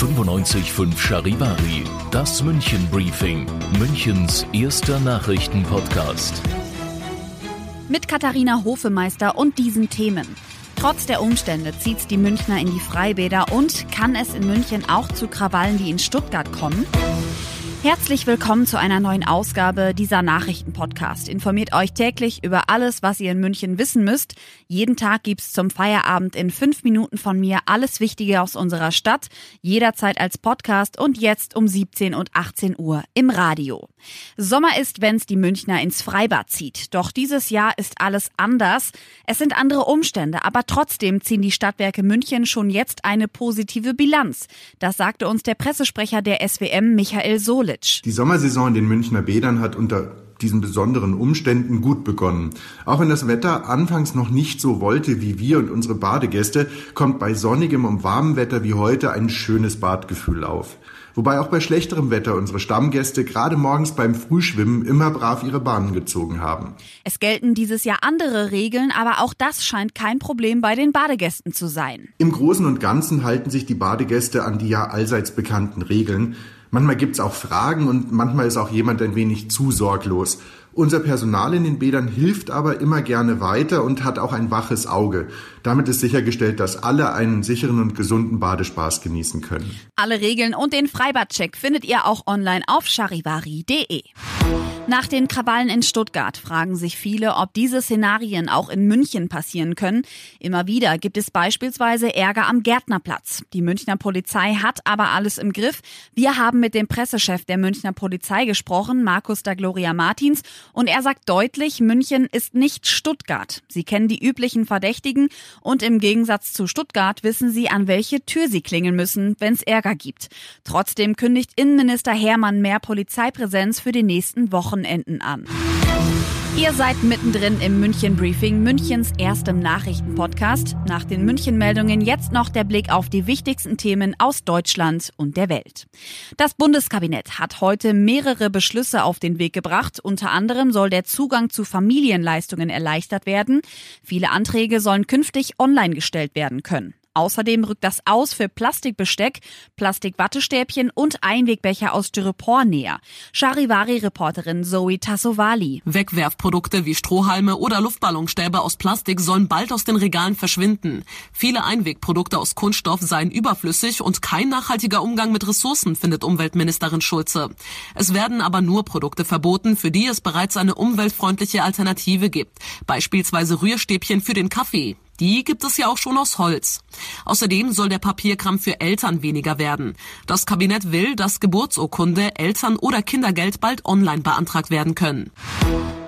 95.5 Charivari, das München Briefing, Münchens erster Nachrichtenpodcast. Mit Katharina Hofemeister und diesen Themen. Trotz der Umstände zieht's die Münchner in die Freibäder und kann es in München auch zu Krawallen wie in Stuttgart kommen? Herzlich willkommen zu einer neuen Ausgabe dieser Nachrichtenpodcast. Informiert euch täglich über alles, was ihr in München wissen müsst. Jeden Tag gibt's zum Feierabend in fünf Minuten von mir alles Wichtige aus unserer Stadt, jederzeit als Podcast und jetzt um 17 und 18 Uhr im Radio. Sommer ist, wenn's die Münchner ins Freibad zieht. Doch dieses Jahr ist alles anders. Es sind andere Umstände, aber trotzdem ziehen die Stadtwerke München schon jetzt eine positive Bilanz. Das sagte uns der Pressesprecher der SWM Michael Sohle. College. Die Sommersaison in den Münchner Bädern hat unter diesen besonderen Umständen gut begonnen. Auch wenn das Wetter anfangs noch nicht so wollte wie wir und unsere Badegäste, kommt bei sonnigem und warmem Wetter wie heute ein schönes Badgefühl auf. Wobei auch bei schlechterem Wetter unsere Stammgäste gerade morgens beim Frühschwimmen immer brav ihre Bahnen gezogen haben. Es gelten dieses Jahr andere Regeln, aber auch das scheint kein Problem bei den Badegästen zu sein. Im Großen und Ganzen halten sich die Badegäste an die ja allseits bekannten Regeln. Manchmal gibt's auch Fragen und manchmal ist auch jemand ein wenig zu sorglos. Unser Personal in den Bädern hilft aber immer gerne weiter und hat auch ein waches Auge. Damit ist sichergestellt, dass alle einen sicheren und gesunden Badespaß genießen können. Alle Regeln und den Freibadcheck findet ihr auch online auf charivari.de. Nach den Krawallen in Stuttgart fragen sich viele, ob diese Szenarien auch in München passieren können. Immer wieder gibt es beispielsweise Ärger am Gärtnerplatz. Die Münchner Polizei hat aber alles im Griff. Wir haben mit dem Pressechef der Münchner Polizei gesprochen, Markus da Gloria Martins, und er sagt deutlich, München ist nicht Stuttgart. Sie kennen die üblichen Verdächtigen und im Gegensatz zu Stuttgart wissen sie, an welche Tür sie klingeln müssen, wenn es Ärger gibt. Trotzdem kündigt Innenminister Hermann mehr Polizeipräsenz für die nächsten Wochen Wochenenden an. Ihr seid mittendrin im München Briefing, Münchens erstem Nachrichtenpodcast. Nach den München Meldungen jetzt noch der Blick auf die wichtigsten Themen aus Deutschland und der Welt. Das Bundeskabinett hat heute mehrere Beschlüsse auf den Weg gebracht. Unter anderem soll der Zugang zu Familienleistungen erleichtert werden. Viele Anträge sollen künftig online gestellt werden können. Außerdem rückt das Aus für Plastikbesteck, Plastikwattestäbchen und Einwegbecher aus Styropor näher. Charivari-Reporterin Zoe Tassovali. Wegwerfprodukte wie Strohhalme oder Luftballonstäbe aus Plastik sollen bald aus den Regalen verschwinden. Viele Einwegprodukte aus Kunststoff seien überflüssig und kein nachhaltiger Umgang mit Ressourcen, findet Umweltministerin Schulze. Es werden aber nur Produkte verboten, für die es bereits eine umweltfreundliche Alternative gibt. Beispielsweise Rührstäbchen für den Kaffee. Die gibt es ja auch schon aus Holz. Außerdem soll der Papierkram für Eltern weniger werden. Das Kabinett will, dass Geburtsurkunde, Eltern- oder Kindergeld bald online beantragt werden können.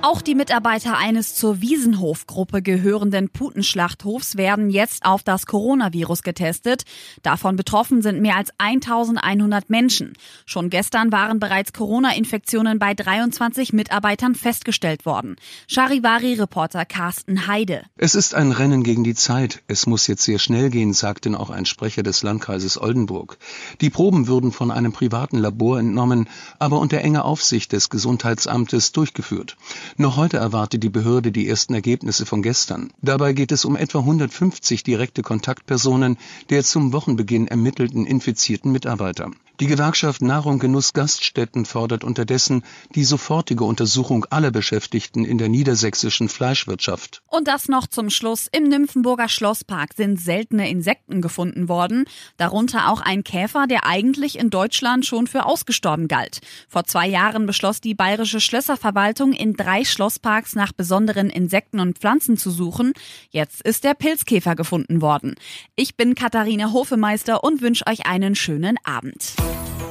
Auch die Mitarbeiter eines zur Wiesenhof-Gruppe gehörenden Putenschlachthofs werden jetzt auf das Coronavirus getestet. Davon betroffen sind mehr als 1100 Menschen. Schon gestern waren bereits Corona-Infektionen bei 23 Mitarbeitern festgestellt worden. Charivari-Reporter Carsten Heide. Es ist ein Rennen gegen die Zeit. Es muss jetzt sehr schnell gehen, sagte auch ein Sprecher des Landkreises Oldenburg. Die Proben würden von einem privaten Labor entnommen, aber unter enger Aufsicht des Gesundheitsamtes durchgeführt. Noch heute erwartet die Behörde die ersten Ergebnisse von gestern. Dabei geht es um etwa 150 direkte Kontaktpersonen der zum Wochenbeginn ermittelten infizierten Mitarbeiter. Die Gewerkschaft Nahrung Genuss Gaststätten fordert unterdessen die sofortige Untersuchung aller Beschäftigten in der niedersächsischen Fleischwirtschaft. Und das noch zum Schluss. Im Nymphenburger Schlosspark sind seltene Insekten gefunden worden, darunter auch ein Käfer, der eigentlich in Deutschland schon für ausgestorben galt. Vor zwei Jahren beschloss die bayerische Schlösserverwaltung, in drei Schlossparks nach besonderen Insekten und Pflanzen zu suchen. Jetzt ist der Pilzkäfer gefunden worden. Ich bin Katharina Hofemeister und wünsche euch einen schönen Abend.